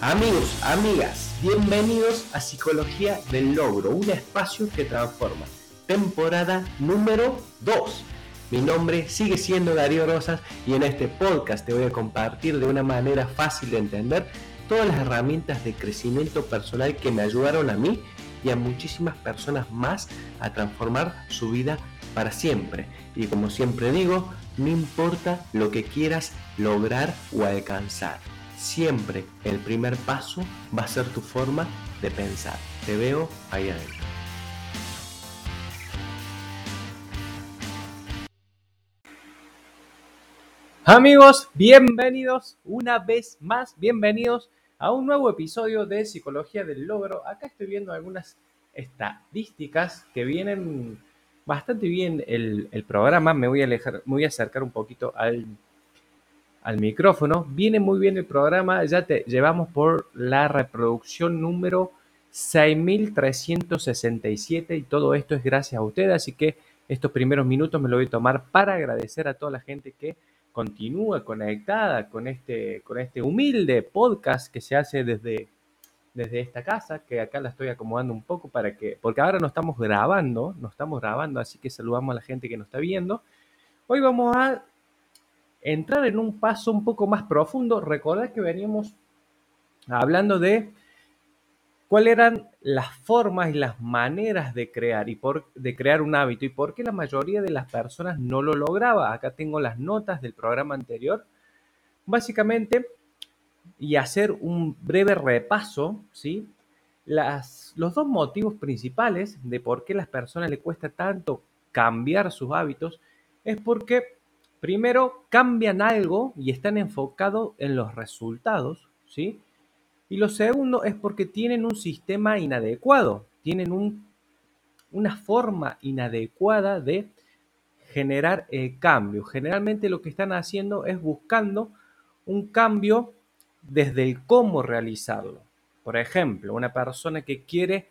Amigos, amigas, bienvenidos a Psicología del Logro, un espacio que transforma. Temporada número 2. Mi nombre sigue siendo Darío Rosas y en este podcast te voy a compartir de una manera fácil de entender todas las herramientas de crecimiento personal que me ayudaron a mí y a muchísimas personas más a transformar su vida para siempre. Y como siempre digo, no importa lo que quieras lograr o alcanzar siempre el primer paso va a ser tu forma de pensar. Te veo ahí adentro. Amigos, bienvenidos una vez más, bienvenidos a un nuevo episodio de Psicología del Logro. Acá estoy viendo algunas estadísticas que vienen bastante bien el, programa. Me voy a, alejar, me voy a acercar un poquito al al micrófono. Viene muy bien el programa, ya te llevamos por la reproducción número 6367 y todo esto es gracias a ustedes, así que estos primeros minutos me lo voy a tomar para agradecer a toda la gente que continúa conectada con este, con este humilde podcast que se hace desde, desde esta casa, que acá la estoy acomodando un poco para que, porque ahora no estamos grabando, no estamos grabando, así que saludamos a la gente que nos está viendo. Hoy vamos a entrar en un paso un poco más profundo, recordad que veníamos hablando de cuáles eran las formas y las maneras de crear y por, de crear un hábito y por qué la mayoría de las personas no lo lograba. Acá tengo las notas del programa anterior. Básicamente, y hacer un breve repaso, ¿sí? Los dos motivos principales de por qué a las personas les cuesta tanto cambiar sus hábitos es porque Primero, cambian algo y están enfocados en los resultados, ¿sí? Y lo segundo es porque tienen un sistema inadecuado, tienen una forma inadecuada de generar el cambio. Generalmente lo que están haciendo es buscando un cambio desde el cómo realizarlo. Por ejemplo, una persona que quiere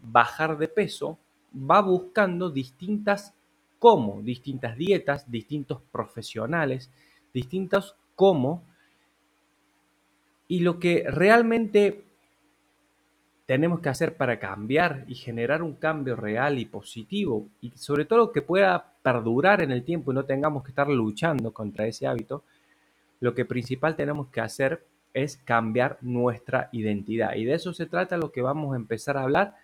bajar de peso va buscando distintas cómo, distintas dietas, distintos profesionales, distintos cómo. Y lo que realmente tenemos que hacer para cambiar y generar un cambio real y positivo, y sobre todo que pueda perdurar en el tiempo y no tengamos que estar luchando contra ese hábito, lo que principal tenemos que hacer es cambiar nuestra identidad. Y de eso se trata lo que vamos a empezar a hablar,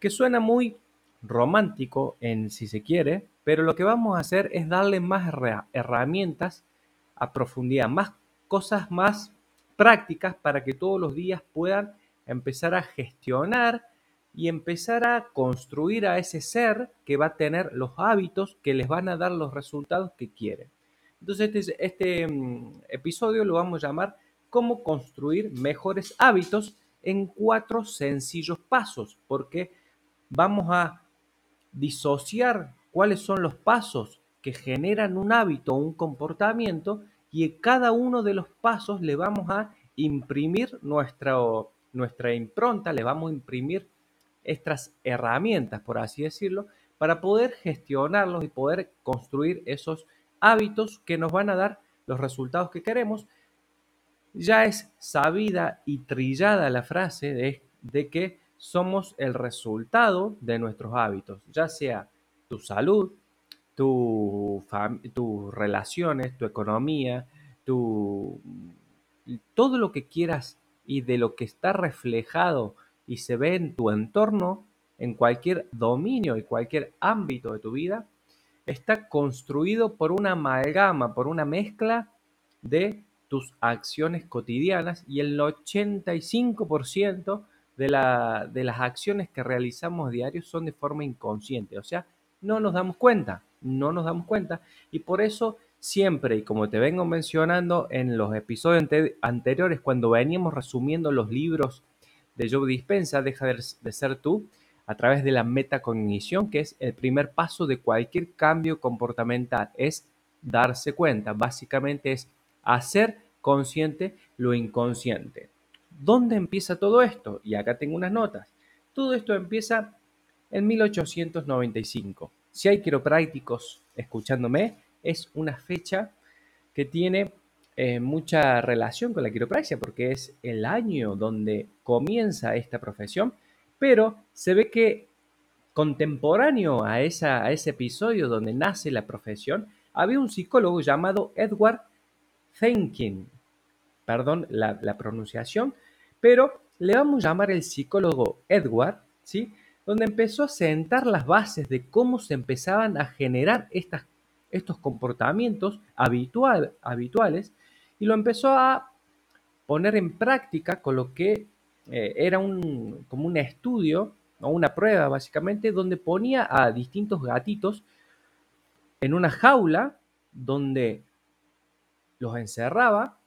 que suena muy romántico en si se quiere, pero lo que vamos a hacer es darle más herramientas a profundidad, más cosas más prácticas para que todos los días puedan empezar a gestionar y empezar a construir a ese ser que va a tener los hábitos que les van a dar los resultados que quieren. Entonces este, este mm, episodio lo vamos a llamar cómo construir mejores hábitos en cuatro sencillos pasos, porque vamos a disociar cuáles son los pasos que generan un hábito o un comportamiento y en cada uno de los pasos le vamos a imprimir nuestra, nuestra impronta, le vamos a imprimir estas herramientas, por así decirlo, para poder gestionarlos y poder construir esos hábitos que nos van a dar los resultados que queremos. Ya es sabida y trillada la frase de, de que somos el resultado de nuestros hábitos, ya sea tu salud, tu tus relaciones, tu economía, tu, todo lo que quieras y de lo que está reflejado y se ve en tu entorno, en cualquier dominio y cualquier ámbito de tu vida, está construido por una amalgama, por una mezcla de tus acciones cotidianas y el 85% de, la, de las acciones que realizamos diarios son de forma inconsciente, o sea, no nos damos cuenta, no nos damos cuenta. Y por eso siempre, y como te vengo mencionando en los episodios anteriores, cuando veníamos resumiendo los libros de Joe Dispensa, Deja de, ser tú, a través de la metacognición, que es el primer paso de cualquier cambio comportamental, es darse cuenta, básicamente es hacer consciente lo inconsciente. ¿Dónde empieza todo esto? Y acá tengo unas notas. Todo esto empieza en 1895. Si hay quiroprácticos escuchándome, es una fecha que tiene eh, mucha relación con la quiropraxia porque es el año donde comienza esta profesión, pero se ve que contemporáneo a, ese episodio donde nace la profesión, había un psicólogo llamado Edward Thinking, perdón la pronunciación, pero le vamos a llamar el psicólogo Edward, ¿sí? donde empezó a sentar las bases de cómo se empezaban a generar estos comportamientos habitual, habituales y lo empezó a poner en práctica con lo que eh, era un, como un estudio o una prueba básicamente donde ponía a distintos gatitos en una jaula donde los encerraba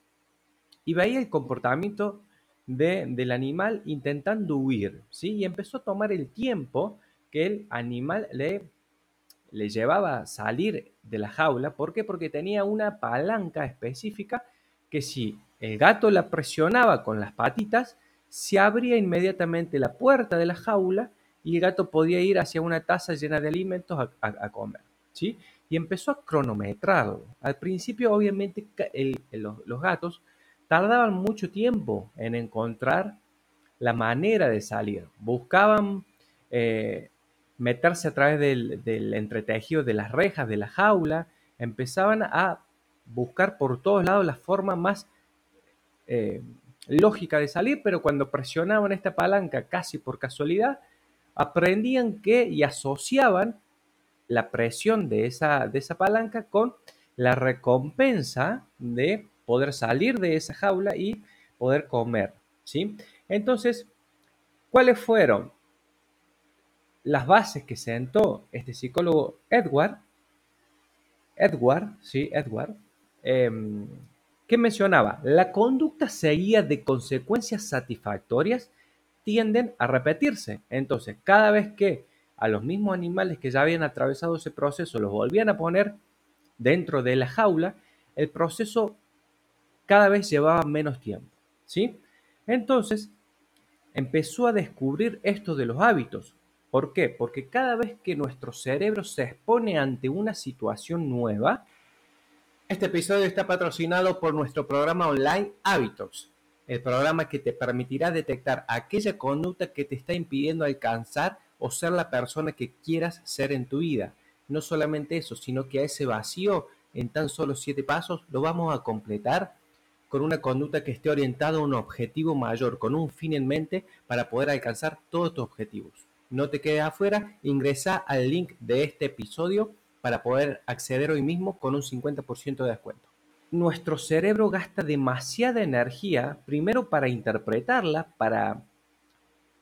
y veía el comportamiento del animal intentando huir, ¿sí? Y empezó a tomar el tiempo que el animal le, le llevaba a salir de la jaula. ¿Por qué? Porque tenía una palanca específica que si el gato la presionaba con las patitas, se abría inmediatamente la puerta de la jaula y el gato podía ir hacia una taza llena de alimentos a, comer, ¿sí? Y empezó a cronometrarlo. Al principio, obviamente, los gatos tardaban mucho tiempo en encontrar la manera de salir. Buscaban eh, meterse a través del, entretejido de las rejas de la jaula, empezaban a buscar por todos lados la forma más eh, lógica de salir, pero cuando presionaban esta palanca casi por casualidad, aprendían que y asociaban la presión de esa, de esa palanca con la recompensa de poder salir de esa jaula y poder comer, ¿sí? Entonces, ¿cuáles fueron las bases que sentó este psicólogo Edward? Edward, sí, Edward, em, que mencionaba, la conducta seguida de consecuencias satisfactorias tienden a repetirse. Entonces, cada vez que a los mismos animales que ya habían atravesado ese proceso los volvían a poner dentro de la jaula, el proceso cada vez llevaba menos tiempo, ¿sí? Entonces, empezó a descubrir esto de los hábitos. ¿Por qué? Porque cada vez que nuestro cerebro se expone ante una situación nueva, este episodio está patrocinado por nuestro programa online Hábitos, el programa que te permitirá detectar aquella conducta que te está impidiendo alcanzar o ser la persona que quieras ser en tu vida. No solamente eso, sino que a ese vacío en tan solo siete pasos lo vamos a completar con una conducta que esté orientada a un objetivo mayor, con un fin en mente para poder alcanzar todos tus objetivos. No te quedes afuera, ingresa al link de este episodio para poder acceder hoy mismo con un 50% de descuento. Nuestro cerebro gasta demasiada energía, primero para interpretarla, para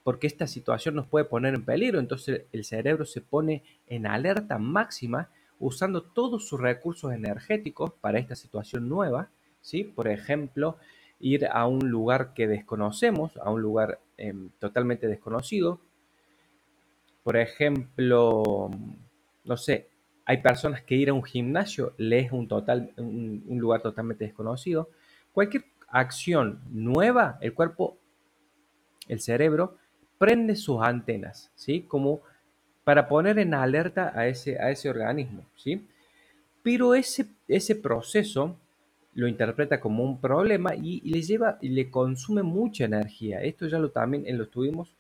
porque esta situación nos puede poner en peligro, entonces el cerebro se pone en alerta máxima usando todos sus recursos energéticos para esta situación nueva ¿sí? Por ejemplo, ir a un lugar que desconocemos, a un lugar em, totalmente desconocido. Por ejemplo, no sé, hay personas que ir a un gimnasio les es un, total, un, lugar totalmente desconocido. Cualquier acción nueva, el cuerpo, el cerebro, prende sus antenas, ¿sí? Como para poner en alerta a ese, a ese organismo, ¿sí? Pero ese, ese proceso lo interpreta como un problema y, le lleva y le consume mucha energía. Esto ya lo también lo tuvimos,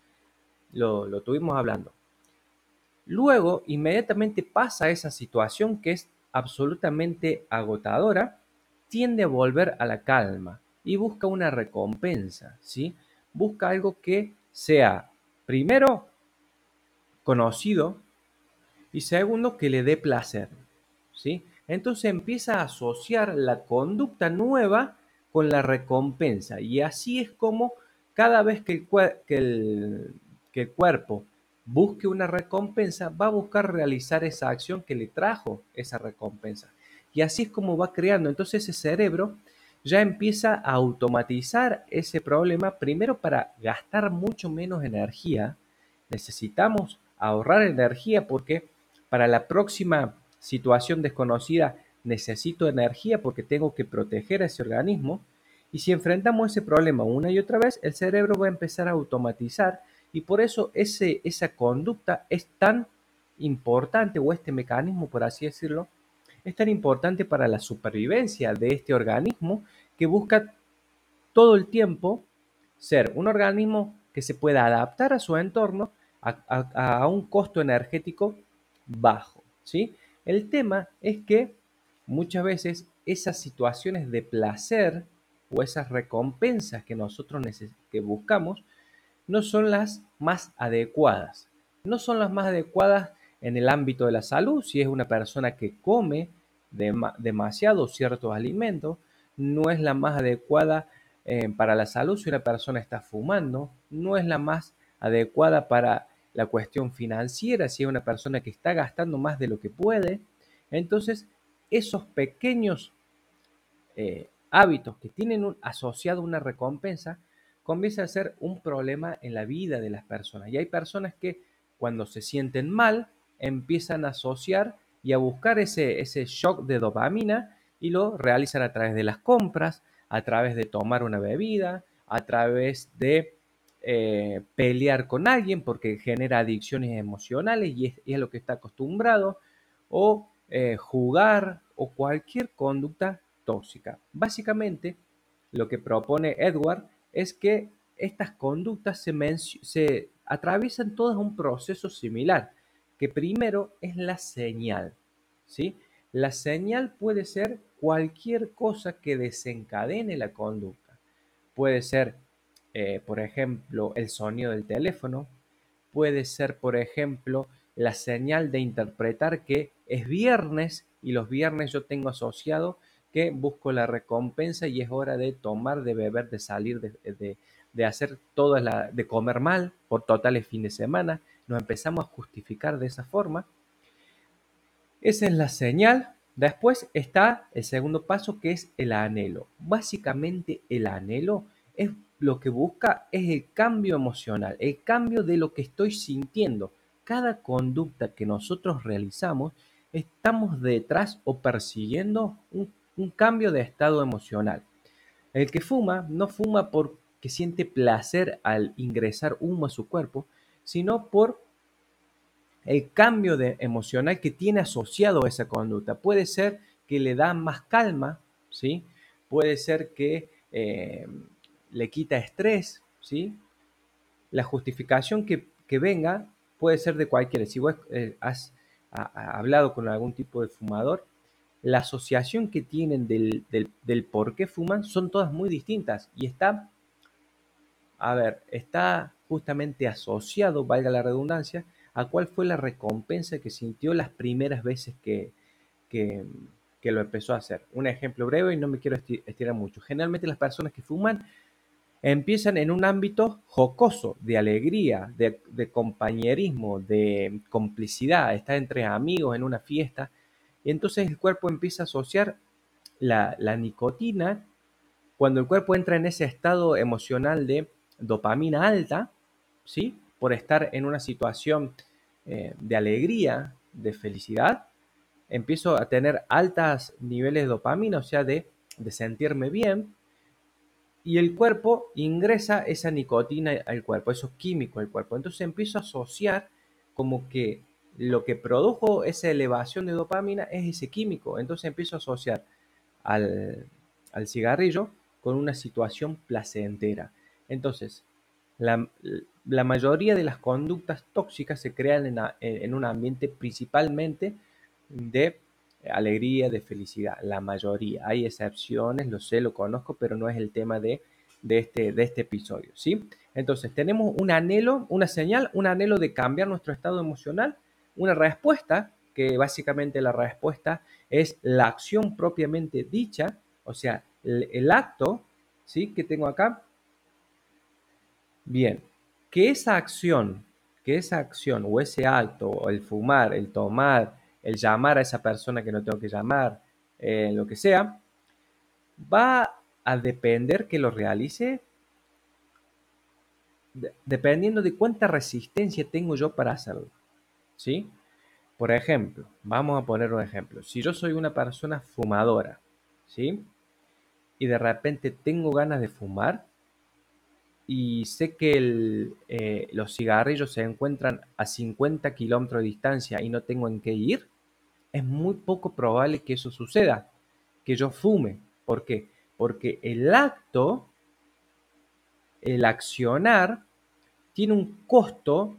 lo, lo tuvimos hablando. Luego, inmediatamente pasa esa situación que es absolutamente agotadora, tiende a volver a la calma y busca una recompensa, ¿sí? Busca algo que sea, primero, conocido y segundo, que le dé placer, ¿sí? Entonces empieza a asociar la conducta nueva con la recompensa. Y así es como cada vez que el, cuerpo busque una recompensa, va a buscar realizar esa acción que le trajo esa recompensa. Y así es como va creando. Entonces ese cerebro ya empieza a automatizar ese problema, primero para gastar mucho menos energía. Necesitamos ahorrar energía porque para la próxima situación desconocida, necesito energía porque tengo que proteger a ese organismo. Y si enfrentamos ese problema una y otra vez, el cerebro va a empezar a automatizar y por eso ese, esa conducta es tan importante o este mecanismo, por así decirlo, es tan importante para la supervivencia de este organismo que busca todo el tiempo ser un organismo que se pueda adaptar a su entorno a, un costo energético bajo. ¿sí? El tema es que muchas veces esas situaciones de placer o esas recompensas que nosotros que buscamos no son las más adecuadas. No son las más adecuadas en el ámbito de la salud, si es una persona que come demasiado ciertos alimentos, no es la más adecuada eh, para la salud si una persona está fumando, no es la más adecuada para la cuestión financiera si es una persona que está gastando más de lo que puede. Entonces, esos pequeños eh, hábitos que tienen un, asociado una recompensa comienza a ser un problema en la vida de las personas. Y hay personas que cuando se sienten mal empiezan a asociar y a buscar ese, ese shock de dopamina y lo realizan a través de las compras, a través de tomar una bebida, a través de eh, pelear con alguien porque genera adicciones emocionales y es, y lo que está acostumbrado, o eh, jugar o cualquier conducta tóxica. Básicamente, lo que propone Edward es que estas conductas se, se atraviesan todas un proceso similar, que primero es la señal. ¿sí? La señal puede ser cualquier cosa que desencadene la conducta. Puede ser, eh, por ejemplo, el sonido del teléfono. Puede ser, por ejemplo, la señal de interpretar que es viernes y los viernes yo tengo asociado que busco la recompensa y es hora de tomar, de beber, de salir, de, hacer toda la, de comer mal por totales fin de semana. Nos empezamos a justificar de esa forma. Esa es la señal. Después está el segundo paso que es el anhelo. Básicamente el anhelo es lo que busca es el cambio emocional, el cambio de lo que estoy sintiendo. Cada conducta que nosotros realizamos, estamos detrás o persiguiendo un cambio de estado emocional. El que fuma no fuma porque siente placer al ingresar humo a su cuerpo, sino por el cambio de emocional que tiene asociado a esa conducta. Puede ser que le da más calma, ¿sí? Puede ser que eh, le quita estrés, ¿sí? La justificación que, venga puede ser de cualquiera. Si vos eh, has hablado con algún tipo de fumador, la asociación que tienen del, por qué fuman son todas muy distintas y está, a ver, está justamente asociado, valga la redundancia, a cuál fue la recompensa que sintió las primeras veces que, que, lo empezó a hacer. Un ejemplo breve y no me quiero estirar mucho. Generalmente las personas que fuman empiezan en un ámbito jocoso, de alegría, de, compañerismo, de complicidad, estar entre amigos en una fiesta y entonces el cuerpo empieza a asociar la, nicotina, cuando el cuerpo entra en ese estado emocional de dopamina alta, ¿sí? Por estar en una situación eh, de alegría, de felicidad, empiezo a tener altos niveles de dopamina, o sea, de sentirme bien, y el cuerpo ingresa esa nicotina al cuerpo, esos químicos al cuerpo. Entonces empiezo a asociar como que lo que produjo esa elevación de dopamina es ese químico. Entonces empiezo a asociar al, cigarrillo con una situación placentera. Entonces, la, mayoría de las conductas tóxicas se crean en, un ambiente principalmente de alegría, de felicidad. La mayoría. Hay excepciones, lo sé, lo conozco, pero no es el tema de, este, de este episodio. ¿sí? Entonces, tenemos un anhelo, una señal, un anhelo de cambiar nuestro estado emocional una respuesta, que básicamente la respuesta es la acción propiamente dicha, o sea, el, acto, ¿sí? Que tengo acá. Bien, que esa acción, que esa acción o ese acto, o el fumar, el tomar, el llamar a esa persona que no tengo que llamar, eh, lo que sea, va a depender que lo realice dependiendo de cuánta resistencia tengo yo para hacerlo. ¿sí? Por ejemplo, vamos a poner un ejemplo. Si yo soy una persona fumadora, ¿sí? Y de repente tengo ganas de fumar y sé que eh, los cigarrillos se encuentran a 50 kilómetros de distancia y no tengo en qué ir, es muy poco probable que eso suceda, que yo fume. ¿Por qué? Porque el acto, el accionar, tiene un costo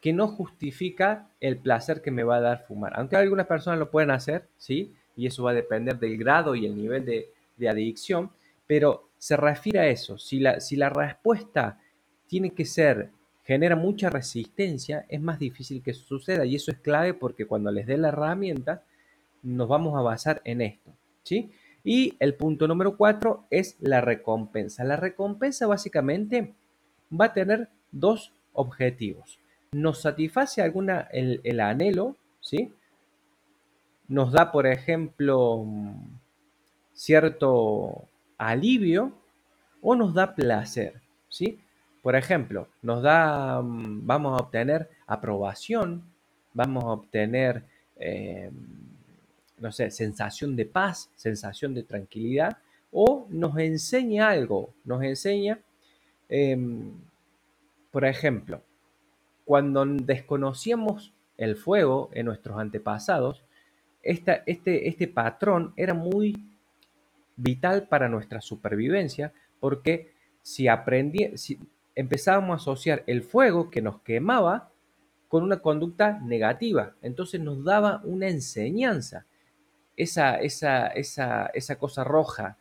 que no justifica el placer que me va a dar fumar. Aunque algunas personas lo pueden hacer, ¿sí? Y eso va a depender del grado y el nivel de, adicción, pero se refiere a eso. Si la, si la respuesta tiene que ser, genera mucha resistencia, es más difícil que eso suceda. Y eso es clave porque cuando les dé la herramienta, nos vamos a basar en esto, ¿sí? Y el punto número cuatro es la recompensa. La recompensa básicamente va a tener dos objetivos nos satisface alguna el, anhelo, ¿sí? Nos da, por ejemplo, cierto alivio o nos da placer, ¿sí? Por ejemplo, nos da, vamos a obtener aprobación, vamos a obtener, em, no sé, sensación de paz, sensación de tranquilidad, o nos enseña algo, nos enseña, em, por ejemplo, cuando desconocíamos el fuego en nuestros antepasados, este, este patrón era muy vital para nuestra supervivencia porque si, aprendí, empezábamos a asociar el fuego que nos quemaba con una conducta negativa, entonces nos daba una enseñanza. Esa, esa, esa, esa cosa roja,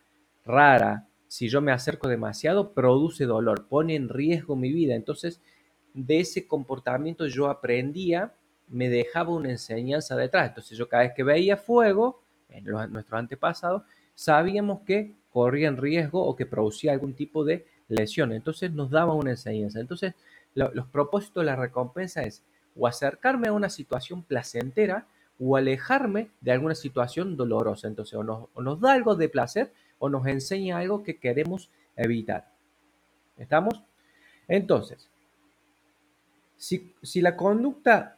rara, si yo me acerco demasiado, produce dolor, pone en riesgo mi vida. Entonces de ese comportamiento yo aprendía, me dejaba una enseñanza detrás. Entonces yo cada vez que veía fuego, en nuestros antepasados, sabíamos que corría en riesgo o que producía algún tipo de lesión. Entonces nos daba una enseñanza. Entonces los propósitos de la recompensa es o acercarme a una situación placentera o alejarme de alguna situación dolorosa. Entonces o nos, da algo de placer o nos enseña algo que queremos evitar. ¿Estamos? Entonces, si, la conducta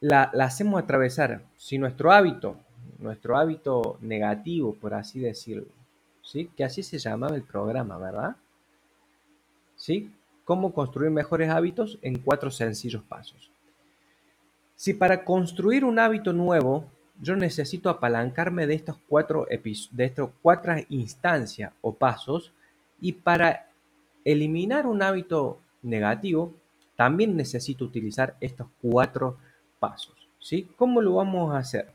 la, hacemos atravesar, si nuestro hábito, nuestro hábito negativo, por así decirlo, ¿sí? que así se llamaba el programa, ¿verdad? ¿Sí? ¿Cómo construir mejores hábitos en cuatro sencillos pasos? Si para construir un hábito nuevo yo necesito apalancarme de estos cuatro, de estos cuatro instancias o pasos y para eliminar un hábito negativo también necesito utilizar estos cuatro pasos. ¿sí? ¿Cómo lo vamos a hacer?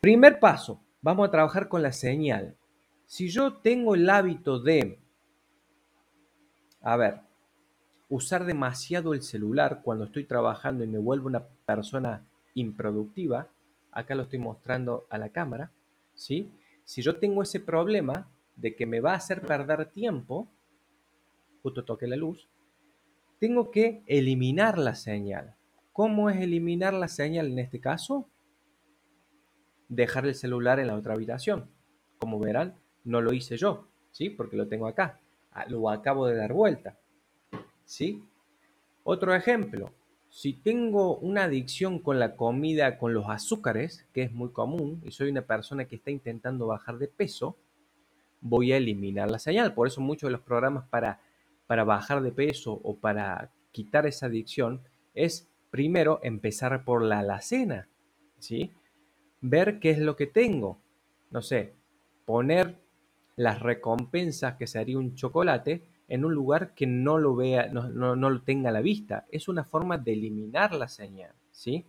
Primer paso, vamos a trabajar con la señal. Si yo tengo el hábito de, a ver, usar demasiado el celular cuando estoy trabajando y me vuelvo una persona improductiva, acá lo estoy mostrando a la cámara, ¿sí? Si yo tengo ese problema de que me va a hacer perder tiempo, justo toque la luz, tengo que eliminar la señal. ¿Cómo es eliminar la señal en este caso? Dejar el celular en la otra habitación. Como verán, no lo hice yo, ¿sí? Porque lo tengo acá. Lo acabo de dar vuelta, ¿sí? Otro ejemplo. Si tengo una adicción con la comida, con los azúcares, que es muy común, y soy una persona que está intentando bajar de peso, voy a eliminar la señal. Por eso muchos de los programas para para bajar de peso o para quitar esa adicción es primero empezar por la alacena, ¿sí? Ver qué es lo que tengo. No sé, poner las recompensas que sería un chocolate en un lugar que no lo vea, no, no, no, lo tenga a la vista. Es una forma de eliminar la señal, ¿sí?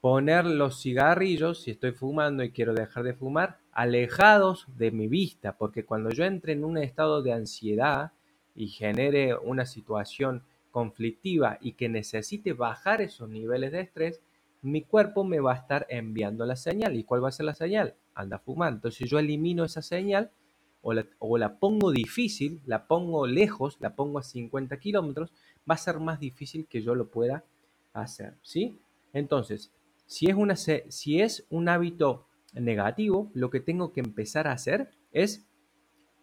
Poner los cigarrillos, si estoy fumando y quiero dejar de fumar, alejados de mi vista, porque cuando yo entre en un estado de ansiedad, y genere una situación conflictiva y que necesite bajar esos niveles de estrés, mi cuerpo me va a estar enviando la señal. ¿Y cuál va a ser la señal? Anda a fumar. Entonces yo elimino esa señal o la, o la pongo difícil, la pongo lejos, la pongo a 50 kilómetros, va a ser más difícil que yo lo pueda hacer. ¿sí? Entonces, si es, una, si es un hábito negativo, lo que tengo que empezar a hacer es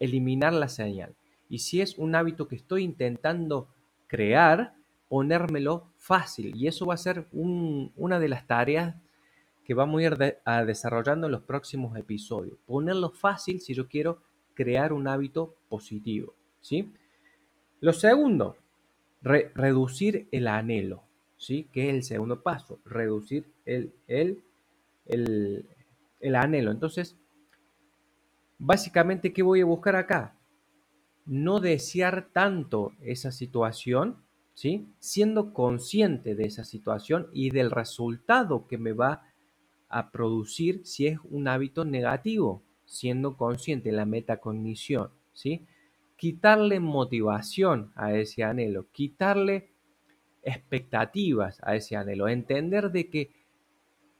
eliminar la señal. Y si es un hábito que estoy intentando crear, ponérmelo fácil. Y eso va a ser una de las tareas que vamos a ir desarrollando en los próximos episodios. Ponerlo fácil si yo quiero crear un hábito positivo. ¿sí? Lo segundo, reducir el anhelo. ¿sí? Que es el segundo paso, reducir el, el, el, el anhelo. Entonces, básicamente, ¿qué voy a buscar acá? No desear tanto esa situación, ¿sí? Siendo consciente de esa situación y del resultado que me va a producir si es un hábito negativo, siendo consciente la metacognición, ¿sí? Quitarle motivación a ese anhelo, quitarle expectativas a ese anhelo, entender de que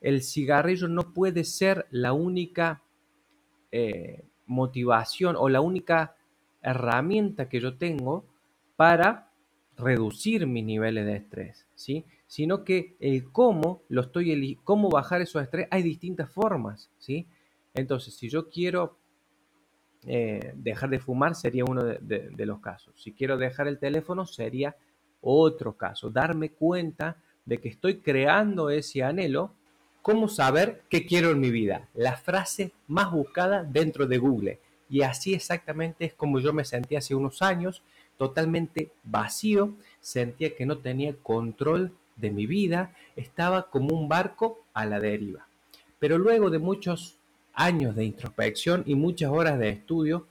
el cigarrillo no puede ser la única eh, motivación o la única herramienta que yo tengo para reducir mis niveles de estrés, ¿sí? Sino que el cómo lo estoy cómo bajar esos estrés, hay distintas formas, ¿sí? Entonces, si yo quiero eh, dejar de fumar, sería uno de los casos. Si quiero dejar el teléfono, sería otro caso. Darme cuenta de que estoy creando ese anhelo ¿Cómo saber qué quiero en mi vida? La frase más buscada dentro de Google. Y así exactamente es como yo me sentía hace unos años, totalmente vacío, sentía que no tenía control de mi vida, estaba como un barco a la deriva. Pero luego de muchos años de introspección y muchas horas de estudio,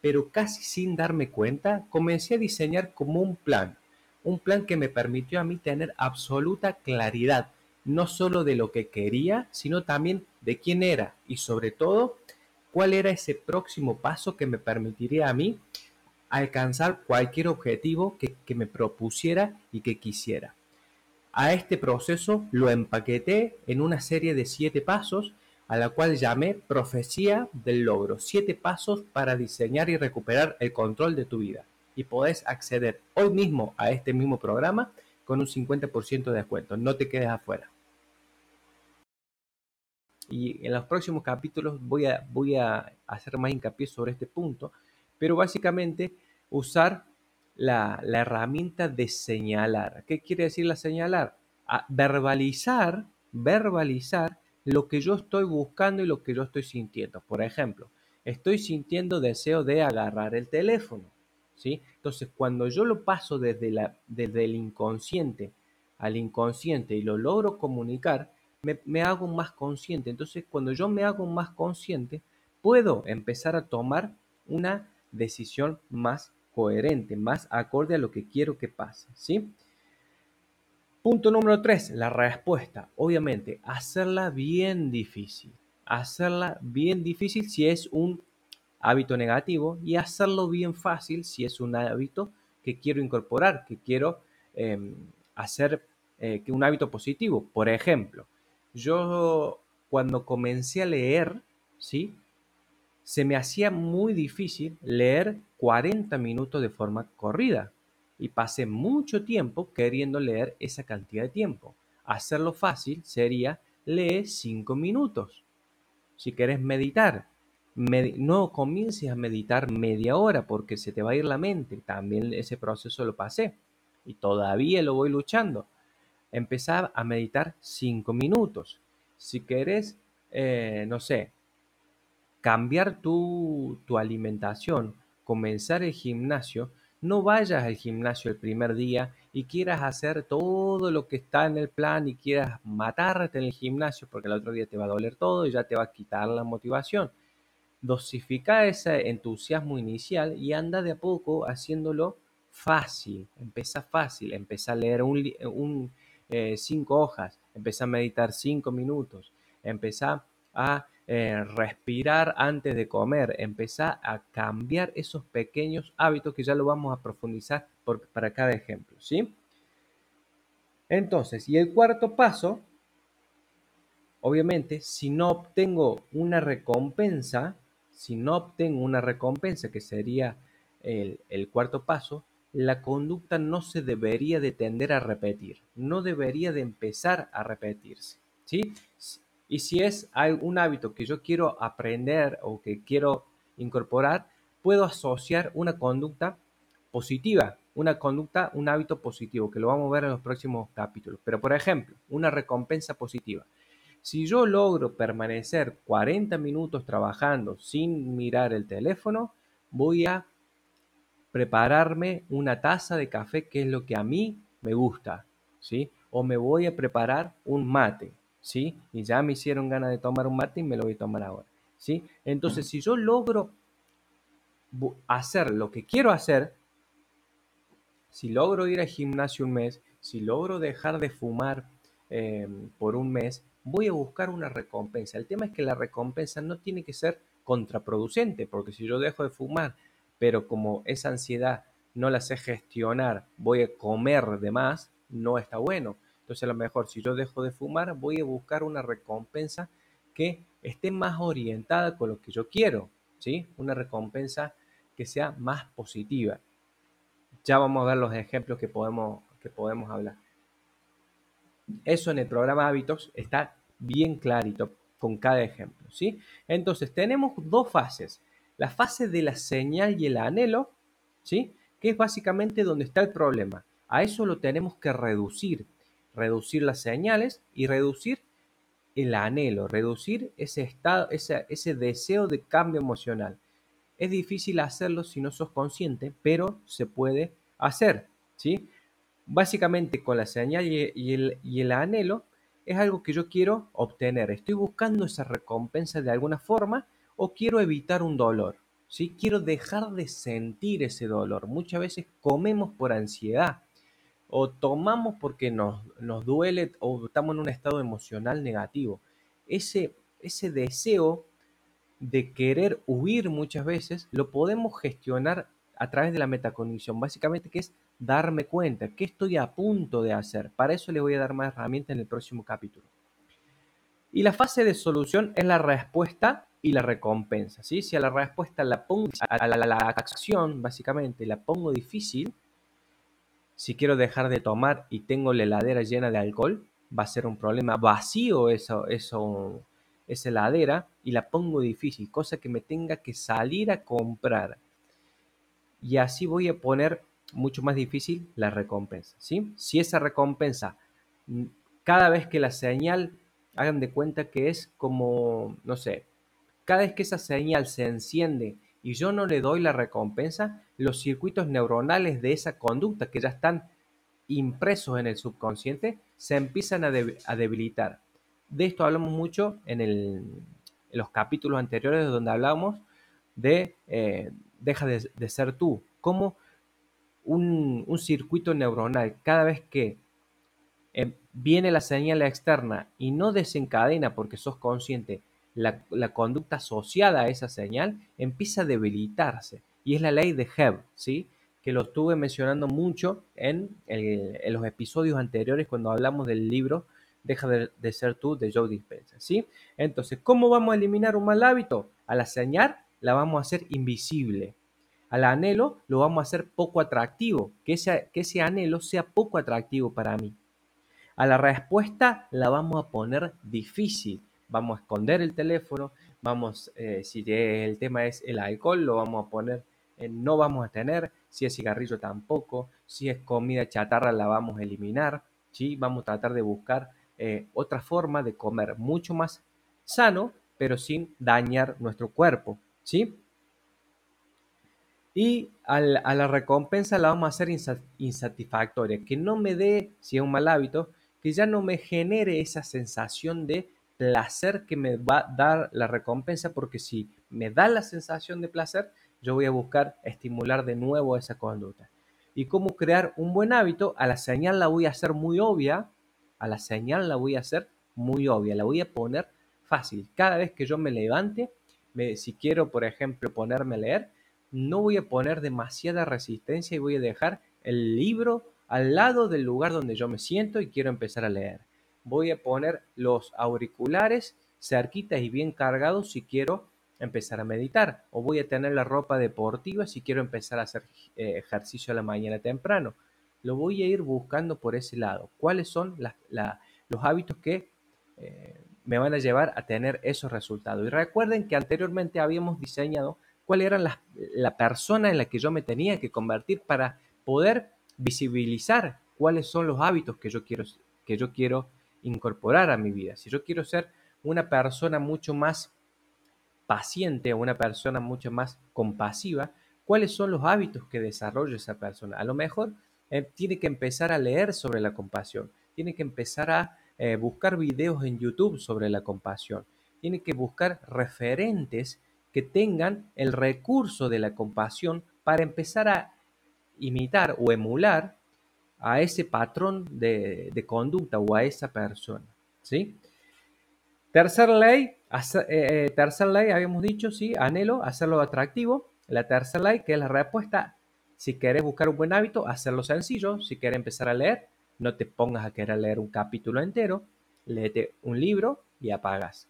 pero casi sin darme cuenta, comencé a diseñar como un plan, un plan que me permitió a mí tener absoluta claridad no solo de lo que quería, sino también de quién era y sobre todo cuál era ese próximo paso que me permitiría a mí alcanzar cualquier objetivo que, me propusiera y que quisiera. A este proceso lo empaqueté en una serie de siete pasos a la cual llamé Profecía del Logro. Siete pasos para diseñar y recuperar el control de tu vida. Y podés acceder hoy mismo a este mismo programa con un 50% de descuento. No te quedes afuera y en los próximos capítulos voy a, voy a hacer más hincapié sobre este punto, pero básicamente usar la, herramienta de señalar. ¿Qué quiere decir la señalar? verbalizar, verbalizar lo que yo estoy buscando y lo que yo estoy sintiendo. Por ejemplo, estoy sintiendo deseo de agarrar el teléfono. ¿sí? Entonces, cuando yo lo paso desde, la, desde el inconsciente al inconsciente y lo logro comunicar, me, hago más consciente. Entonces, cuando yo me hago más consciente, puedo empezar a tomar una decisión más coherente, más acorde a lo que quiero que pase, ¿sí? Punto número tres, la respuesta. Obviamente, hacerla bien difícil. Hacerla bien difícil si es un hábito negativo y hacerlo bien fácil si es un hábito que quiero incorporar, que quiero em, hacer eh, un hábito positivo. Por ejemplo, yo cuando comencé a leer, ¿sí? Se me hacía muy difícil leer 40 minutos de forma corrida y pasé mucho tiempo queriendo leer esa cantidad de tiempo. Hacerlo fácil sería leer 5 minutos. Si quieres meditar, no comiences a meditar media hora porque se te va a ir la mente. También ese proceso lo pasé y todavía lo voy luchando empezar a meditar cinco minutos. Si quieres, eh, no sé, cambiar tu, tu alimentación, comenzar el gimnasio, no vayas al gimnasio el primer día y quieras hacer todo lo que está en el plan y quieras matarte en el gimnasio porque el otro día te va a doler todo y ya te va a quitar la motivación. Dosifica ese entusiasmo inicial y anda de a poco haciéndolo fácil. Empieza fácil, empieza a leer un, eh, cinco hojas, empezá a meditar cinco minutos, empezá a eh, respirar antes de comer, empezá a cambiar esos pequeños hábitos que ya lo vamos a profundizar para cada ejemplo, ¿sí? Entonces, y el cuarto paso, obviamente, si no obtengo una recompensa, si no obtengo una recompensa, que sería el, el cuarto paso, la conducta no se debería de tender a repetir, no debería de empezar a repetirse, ¿sí? Y si es un hábito que yo quiero aprender o que quiero incorporar, puedo asociar una conducta positiva, una conducta, un hábito positivo, que lo vamos a ver en los próximos capítulos. Pero, por ejemplo, una recompensa positiva. Si yo logro permanecer 40 minutos trabajando sin mirar el teléfono, voy a prepararme una taza de café que es lo que a mí me gusta, ¿sí? o me voy a preparar un mate, ¿sí? Y ya me hicieron ganas de tomar un mate y me lo voy a tomar ahora, ¿sí? Entonces, si yo logro hacer lo que quiero hacer, si logro ir al gimnasio un mes, si logro dejar de fumar em, por un mes, voy a buscar una recompensa. El tema es que la recompensa no tiene que ser contraproducente, porque si yo dejo de fumar, pero como esa ansiedad no la sé gestionar, voy a comer de más, no está bueno. Entonces a lo mejor si yo dejo de fumar, voy a buscar una recompensa que esté más orientada con lo que yo quiero, ¿sí? Una recompensa que sea más positiva. Ya vamos a ver los ejemplos que podemos, que podemos hablar. Eso en el programa Hábitos está bien clarito con cada ejemplo, ¿sí? Entonces, tenemos dos fases. La fase de la señal y el anhelo, ¿sí? Que es básicamente donde está el problema. A eso lo tenemos que reducir. Reducir las señales y reducir el anhelo, reducir ese estado, ese, ese deseo de cambio emocional. Es difícil hacerlo si no sos consciente, pero se puede hacer, ¿sí? Básicamente con la señal y el, y el anhelo es algo que yo quiero obtener. Estoy buscando esa recompensa de alguna forma o quiero evitar un dolor. ¿sí? Quiero dejar de sentir ese dolor. Muchas veces comemos por ansiedad o tomamos porque nos, nos duele o estamos en un estado emocional negativo. Ese, ese deseo de querer huir muchas veces, lo podemos gestionar a través de la metacognición, básicamente que es darme cuenta qué estoy a punto de hacer. Para eso le voy a dar más herramientas en el próximo capítulo. Y la fase de solución es la respuesta y la recompensa. ¿sí? Si a la respuesta la pongo, a la, la, acción básicamente la pongo difícil, si quiero dejar de tomar y tengo la heladera llena de alcohol, va a ser un problema vacío eso, eso esa heladera y la pongo difícil, cosa que me tenga que salir a comprar. Y así voy a poner mucho más difícil la recompensa, ¿sí? Si esa recompensa, mm, cada vez que la señal, hagan de cuenta que es como, no sé, cada vez que esa señal se enciende y yo no le doy la recompensa, los circuitos neuronales de esa conducta que ya están impresos en el subconsciente se empiezan a, debilitar. De esto hablamos mucho en, los capítulos anteriores donde hablábamos de eh, deja de, ser tú, como un, circuito neuronal, cada vez que eh, viene la señal externa y no desencadena porque sos consciente la, conducta asociada a esa señal, empieza a debilitarse. Y es la ley de Hebb, ¿sí? que lo estuve mencionando mucho en, los episodios anteriores cuando hablamos del libro Deja de, ser tú de Joe Dispenza. ¿sí? Entonces, ¿cómo vamos a eliminar un mal hábito? A la señal la vamos a hacer invisible. Al anhelo lo vamos a hacer poco atractivo, que ese, que ese anhelo sea poco atractivo para mí. A la respuesta la vamos a poner difícil. Vamos a esconder el teléfono, vamos, eh, si el tema es el alcohol, lo vamos a poner en no vamos a tener, si es cigarrillo tampoco, si es comida chatarra la vamos a eliminar, ¿sí? vamos a tratar de buscar eh, otra forma de comer mucho más sano, pero sin dañar nuestro cuerpo. ¿sí? Y a la recompensa la vamos a hacer insatisfactoria, que no me dé, si es un mal hábito, que ya no me genere esa sensación de placer que me va a dar la recompensa, porque si me da la sensación de placer, yo voy a buscar estimular de nuevo esa conducta. ¿Y cómo crear un buen hábito? A la señal la voy a hacer muy obvia, a la señal la voy a hacer muy obvia, la voy a poner fácil. Cada vez que yo me levante, si quiero, por ejemplo, ponerme a leer, no voy a poner demasiada resistencia y voy a dejar el libro al lado del lugar donde yo me siento y quiero empezar a leer. Voy a poner los auriculares cerquitas y bien cargados si quiero empezar a meditar. O voy a tener la ropa deportiva si quiero empezar a hacer eh, ejercicio a la mañana temprano. Lo voy a ir buscando por ese lado. ¿Cuáles son los hábitos que eh, me van a llevar a tener esos resultados. Y recuerden que anteriormente habíamos diseñado cuál era la, la persona en la que yo me tenía que convertir para poder visibilizar cuáles son los hábitos que yo quiero, que yo quiero incorporar a mi vida. Si yo quiero ser una persona mucho más paciente o una persona mucho más compasiva, ¿cuáles son los hábitos que desarrolla esa persona? A lo mejor eh, tiene que empezar a leer sobre la compasión, tiene que empezar a eh, buscar videos en YouTube sobre la compasión, tiene que buscar referentes que tengan el recurso de la compasión para empezar a imitar o emular a ese patrón de, conducta o a esa persona. ¿sí? Tercera ley, eh, eh, tercer ley, habíamos dicho, sí, anhelo, hacerlo atractivo. La tercera ley, que es la respuesta, si querés buscar un buen hábito, hacerlo sencillo. Si quieres empezar a leer, no te pongas a querer leer un capítulo entero, léete un libro y apagas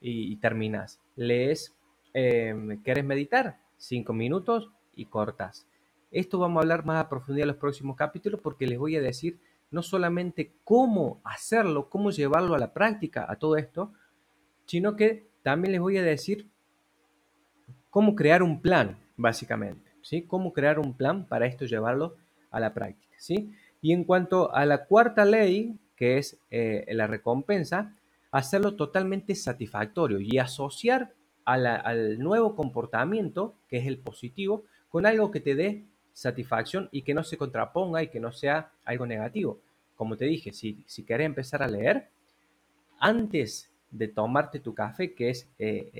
y, terminas. Lees, eh, ¿quieres meditar? Cinco minutos y cortas. Esto vamos a hablar más a profundidad en los próximos capítulos porque les voy a decir no solamente cómo hacerlo, cómo llevarlo a la práctica, a todo esto, sino que también les voy a decir cómo crear un plan, básicamente, ¿sí? Cómo crear un plan para esto llevarlo a la práctica, ¿sí? Y en cuanto a la cuarta ley, que es eh, la recompensa, hacerlo totalmente satisfactorio y asociar al nuevo comportamiento, que es el positivo, con algo que te dé satisfacción y que no se contraponga y que no sea algo negativo. Como te dije, si, si querés empezar a leer, antes de tomarte tu café, que es eh,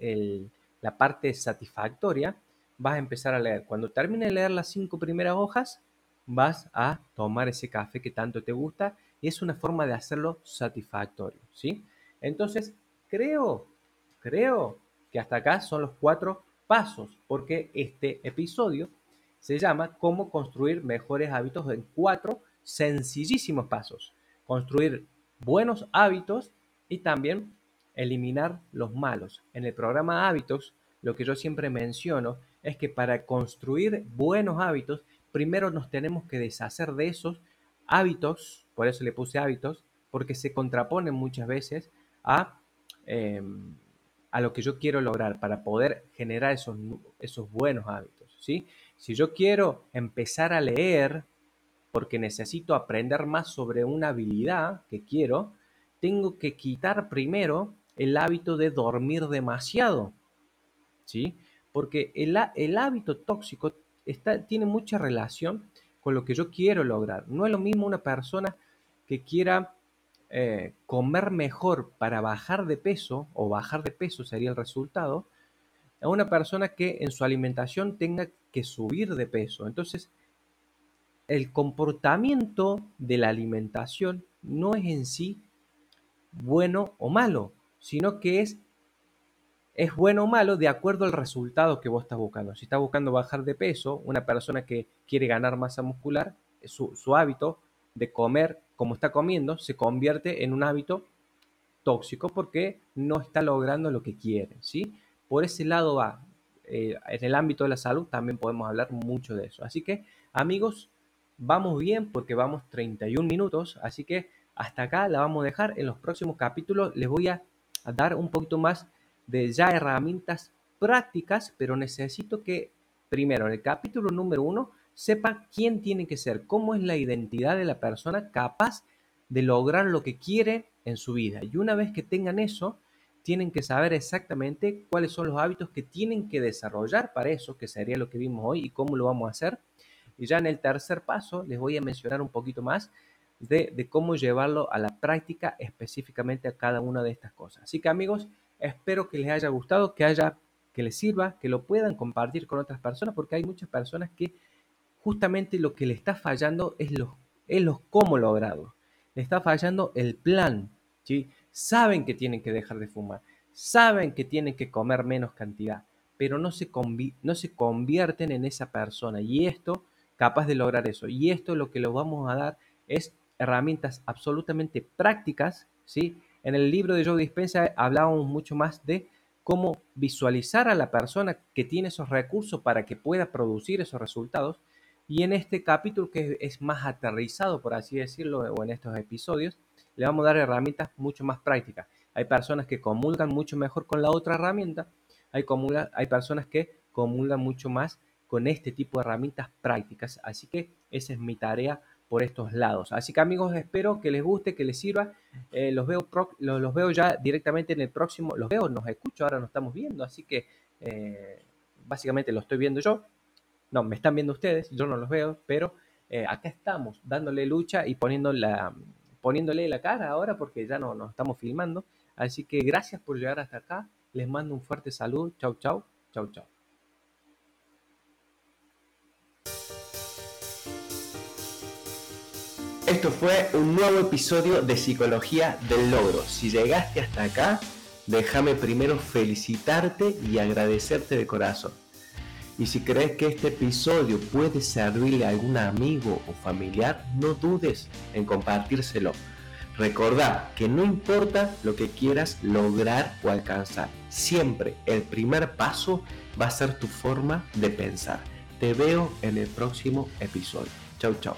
eh, la parte satisfactoria, vas a empezar a leer. Cuando termine de leer las cinco primeras hojas, vas a tomar ese café que tanto te gusta y es una forma de hacerlo satisfactorio, ¿sí? Entonces, creo, creo que hasta acá son los cuatro pasos, porque este episodio se llama Cómo construir mejores hábitos en cuatro sencillísimos pasos. Construir buenos hábitos y también eliminar los malos. En el programa Hábitos, lo que yo siempre menciono es que para construir buenos hábitos, primero nos tenemos que deshacer de esos hábitos, por eso le puse hábitos, porque se contraponen muchas veces a, em, a lo que yo quiero lograr para poder generar esos, esos buenos hábitos. ¿sí? Si yo quiero empezar a leer porque necesito aprender más sobre una habilidad que quiero, tengo que quitar primero el hábito de dormir demasiado. ¿Sí? Porque el, hábito tóxico está, tiene mucha relación con lo que yo quiero lograr. No es lo mismo una persona que quiera eh, comer mejor para bajar de peso, o bajar de peso sería el resultado, a una persona que en su alimentación tenga que subir de peso. Entonces, el comportamiento de la alimentación no es en sí bueno o malo, sino que es, es bueno o malo de acuerdo al resultado que vos estás buscando. Si estás buscando bajar de peso, una persona que quiere ganar masa muscular, su, su hábito de comer como está comiendo se convierte en un hábito tóxico porque no está logrando lo que quiere, ¿sí? Por ese lado va. Eh, en el ámbito de la salud también podemos hablar mucho de eso. Así que, amigos, vamos bien porque vamos 31 minutos. Así que hasta acá la vamos a dejar. En los próximos capítulos les voy a, dar un poquito más de ya herramientas prácticas, pero necesito que primero en el capítulo número uno sepa quién tiene que ser, cómo es la identidad de la persona capaz de lograr lo que quiere en su vida. Y una vez que tengan eso, tienen que saber exactamente cuáles son los hábitos que tienen que desarrollar para eso, que sería lo que vimos hoy y cómo lo vamos a hacer. Y ya en el tercer paso les voy a mencionar un poquito más de, cómo llevarlo a la práctica específicamente a cada una de estas cosas. Así que amigos, espero que les haya gustado, que haya que les sirva, que lo puedan compartir con otras personas, porque hay muchas personas que justamente lo que le está fallando es los, es los cómo lograrlo. Le está fallando el plan, ¿sí? Saben que tienen que dejar de fumar, saben que tienen que comer menos cantidad, pero no se, no se convierten en esa persona. Y esto, capaz de lograr eso. Y esto lo que les vamos a dar es herramientas absolutamente prácticas, ¿sí? En el libro de Joe Dispensa hablábamos mucho más de cómo visualizar a la persona que tiene esos recursos para que pueda producir esos resultados. Y en este capítulo, que es más aterrizado, por así decirlo, o en estos episodios, le vamos a dar herramientas mucho más prácticas. Hay personas que comulgan mucho mejor con la otra herramienta, hay, personas que comulgan mucho más con este tipo de herramientas prácticas. Así que esa es mi tarea por estos lados. Así que amigos, espero que les guste, que les sirva. Eh, los, veo los, veo ya directamente en el próximo, los veo, nos escucho, ahora nos estamos viendo, así que eh, básicamente lo estoy viendo yo. No, me están viendo ustedes, yo no los veo, pero eh, acá estamos dándole lucha y poniendo la, poniéndole la cara ahora porque ya no nos estamos filmando. Así que gracias por llegar hasta acá. Les mando un fuerte saludo. Chau, chau, chau, chau. Esto fue un nuevo episodio de Psicología del Logro. Si llegaste hasta acá, déjame primero felicitarte y agradecerte de corazón. Y si crees que este episodio puede servirle a algún amigo o familiar, no dudes en compartírselo. Recordá que no importa lo que quieras lograr o alcanzar, siempre el primer paso va a ser tu forma de pensar. Te veo en el próximo episodio. Chau, chau.